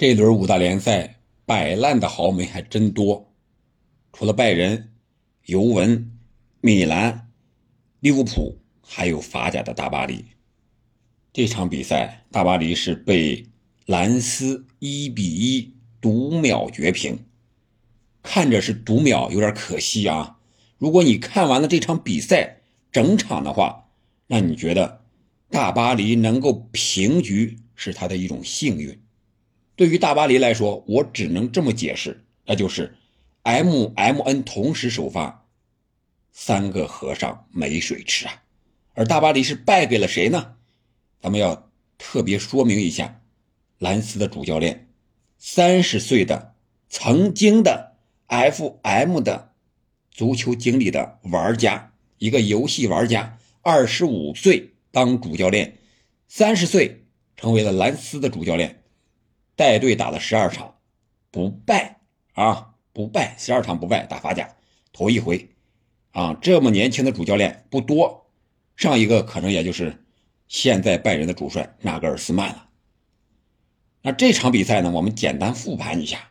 这轮五大联赛摆烂的豪门还真多，除了拜仁、尤文、米兰、利物浦，还有法甲的大巴黎。这场比赛，大巴黎是被兰斯一比一读秒绝平，看着是读秒，有点可惜啊。如果你看完了这场比赛整场的话，那你觉得大巴黎能够平局是他的一种幸运。对于大巴黎来说，我只能这么解释，那就是 M M N 同时首发，三个和尚没水吃啊。而大巴黎是败给了谁呢？咱们要特别说明一下，兰斯的主教练，三十岁的曾经的 F M 的足球经历的玩家，一个游戏玩家，二十五岁当主教练，三十岁成为了兰斯的主教练。带队打了十二场，不败啊，不败，十二场不败，打法甲，头一回，啊，这么年轻的主教练不多，上一个可能也就是现在拜仁的主帅纳格尔斯曼了。那这场比赛呢，我们简单复盘一下，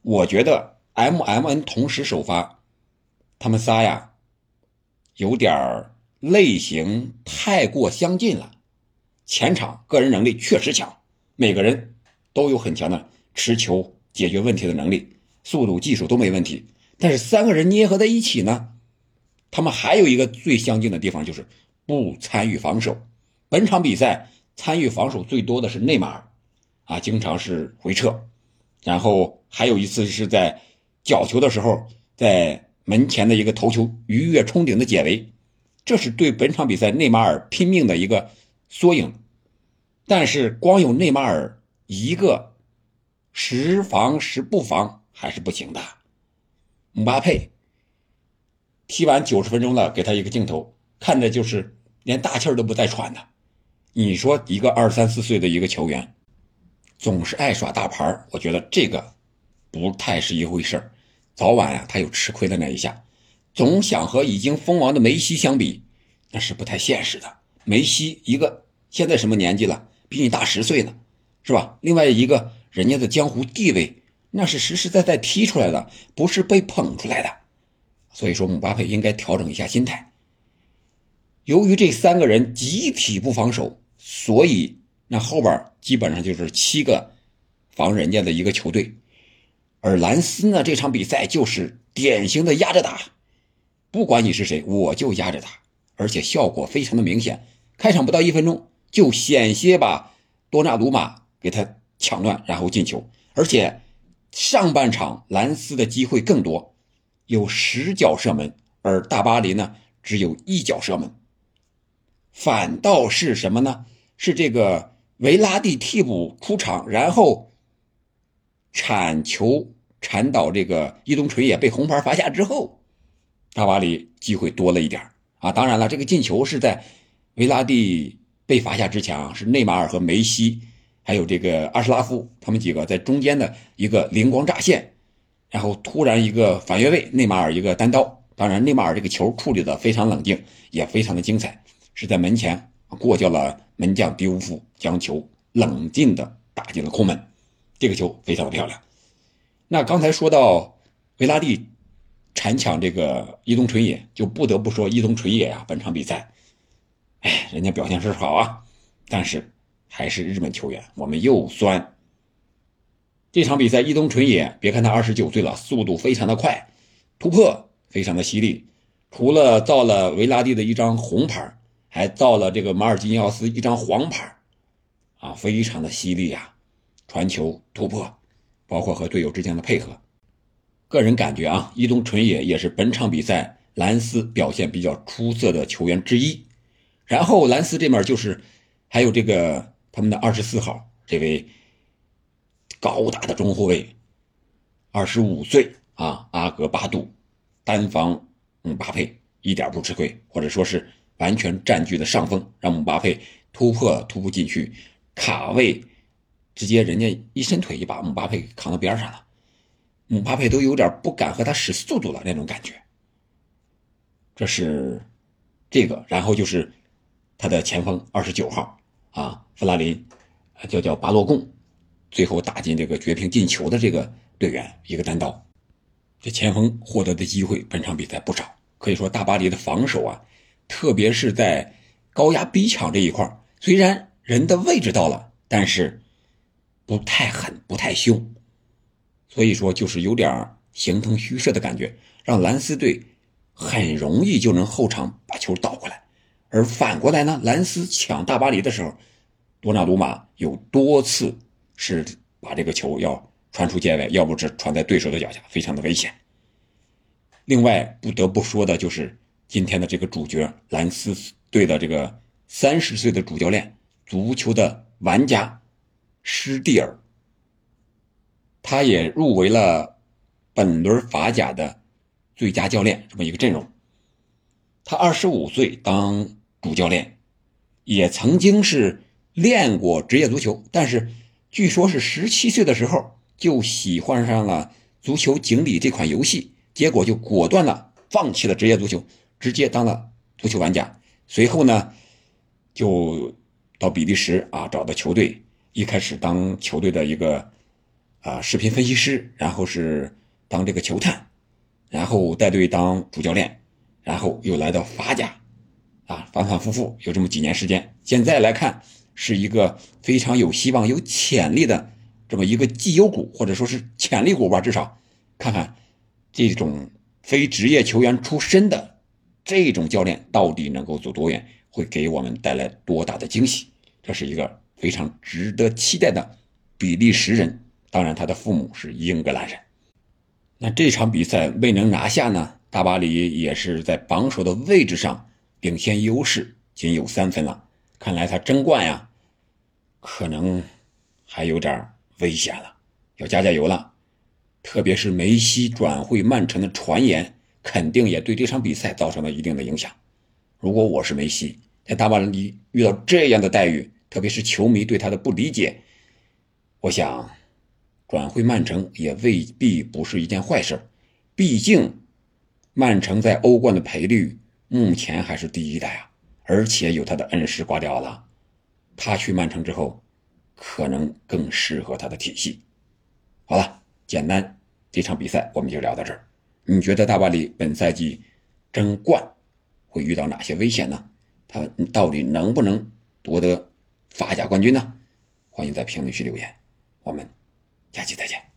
我觉得 M M N 同时首发，他们仨呀，有点儿类型太过相近了，前场个人能力确实强，每个人。都有很强的持球解决问题的能力，速度、技术都没问题。但是三个人捏合在一起呢，他们还有一个最相近的地方，就是不参与防守。本场比赛参与防守最多的是内马尔，啊，经常是回撤。然后还有一次是在角球的时候，在门前的一个头球鱼跃冲顶的解围，这是对本场比赛内马尔拼命的一个缩影。但是光有内马尔。一个时防时不防还是不行的。姆巴佩踢完九十分钟了，给他一个镜头，看着就是连大气儿都不带喘的。你说一个二三四岁的一个球员，总是爱耍大牌我觉得这个不太是一回事儿早晚呀，他有吃亏的那一下。总想和已经封王的梅西相比，那是不太现实的。梅西一个现在什么年纪了？比你大十岁呢。是吧？另外一个人家的江湖地位，那是实实在在踢出来的，不是被捧出来的。所以说，姆巴佩应该调整一下心态。由于这三个人集体不防守，所以那后边基本上就是七个防人家的一个球队。而兰斯呢，这场比赛就是典型的压着打，不管你是谁，我就压着打，而且效果非常的明显。开场不到一分钟，就险些把多纳鲁马。给他抢断，然后进球，而且上半场兰斯的机会更多，有十脚射门，而大巴黎呢只有一脚射门。反倒是什么呢？是这个维拉蒂替补出场，然后铲球铲倒这个伊东纯也被红牌罚下之后，大巴黎机会多了一点啊。当然了，这个进球是在维拉蒂被罚下之前啊，是内马尔和梅西。还有这个阿什拉夫，他们几个在中间的一个灵光乍现，然后突然一个反越位，内马尔一个单刀。当然，内马尔这个球处理的非常冷静，也非常的精彩，是在门前过掉了门将迪乌夫，将球冷静的打进了空门。这个球非常的漂亮。那刚才说到维拉蒂铲抢这个伊东纯也，就不得不说伊东纯也呀，本场比赛，哎，人家表现是好啊，但是。还是日本球员，我们又酸。这场比赛，伊东纯也，别看他二十九岁了，速度非常的快，突破非常的犀利。除了造了维拉蒂的一张红牌，还造了这个马尔基尼奥斯一张黄牌，啊，非常的犀利啊！传球突破，包括和队友之间的配合，个人感觉啊，伊东纯也也是本场比赛兰斯表现比较出色的球员之一。然后兰斯这面就是还有这个。他们的二十四号这位高大的中后卫，二十五岁啊，阿格巴杜单防姆巴佩一点不吃亏，或者说是完全占据了上风，让姆巴佩突破突不进去，卡位直接人家一伸腿就把姆巴佩给扛到边上了，姆巴佩都有点不敢和他使速度了那种感觉。这是这个，然后就是他的前锋二十九号。啊，弗拉林，叫叫巴洛贡，最后打进这个绝平进球的这个队员一个单刀。这前锋获得的机会本场比赛不少，可以说大巴黎的防守啊，特别是在高压逼抢这一块虽然人的位置到了，但是不太狠，不太凶，所以说就是有点形同虚设的感觉，让兰斯队很容易就能后场把球倒过来。而反过来呢，兰斯抢大巴黎的时候，多纳鲁马有多次是把这个球要传出界外，要不是传在对手的脚下，非常的危险。另外不得不说的就是今天的这个主角兰斯队的这个三十岁的主教练，足球的玩家施蒂尔，他也入围了本轮法甲的最佳教练这么一个阵容。他二十五岁当。主教练也曾经是练过职业足球，但是据说是十七岁的时候就喜欢上了足球经理这款游戏，结果就果断的放弃了职业足球，直接当了足球玩家。随后呢，就到比利时啊找到球队，一开始当球队的一个啊视频分析师，然后是当这个球探，然后带队当主教练，然后又来到法甲。啊，反反复复有这么几年时间，现在来看是一个非常有希望、有潜力的这么一个绩优股，或者说是潜力股吧。至少看看这种非职业球员出身的这种教练到底能够走多远，会给我们带来多大的惊喜。这是一个非常值得期待的比利时人，当然他的父母是英格兰人。那这场比赛未能拿下呢？大巴黎也是在榜首的位置上。领先优势仅有三分了，看来他争冠呀，可能还有点危险了，要加加油了。特别是梅西转会曼城的传言，肯定也对这场比赛造成了一定的影响。如果我是梅西，在大巴黎遇到这样的待遇，特别是球迷对他的不理解，我想转会曼城也未必不是一件坏事。毕竟曼城在欧冠的赔率。目前还是第一代啊，而且有他的恩师瓜迪奥拉，他去曼城之后，可能更适合他的体系。好了，简单这场比赛我们就聊到这儿。你觉得大巴黎本赛季争冠会遇到哪些危险呢？他到底能不能夺得法甲冠军呢？欢迎在评论区留言，我们下期再见。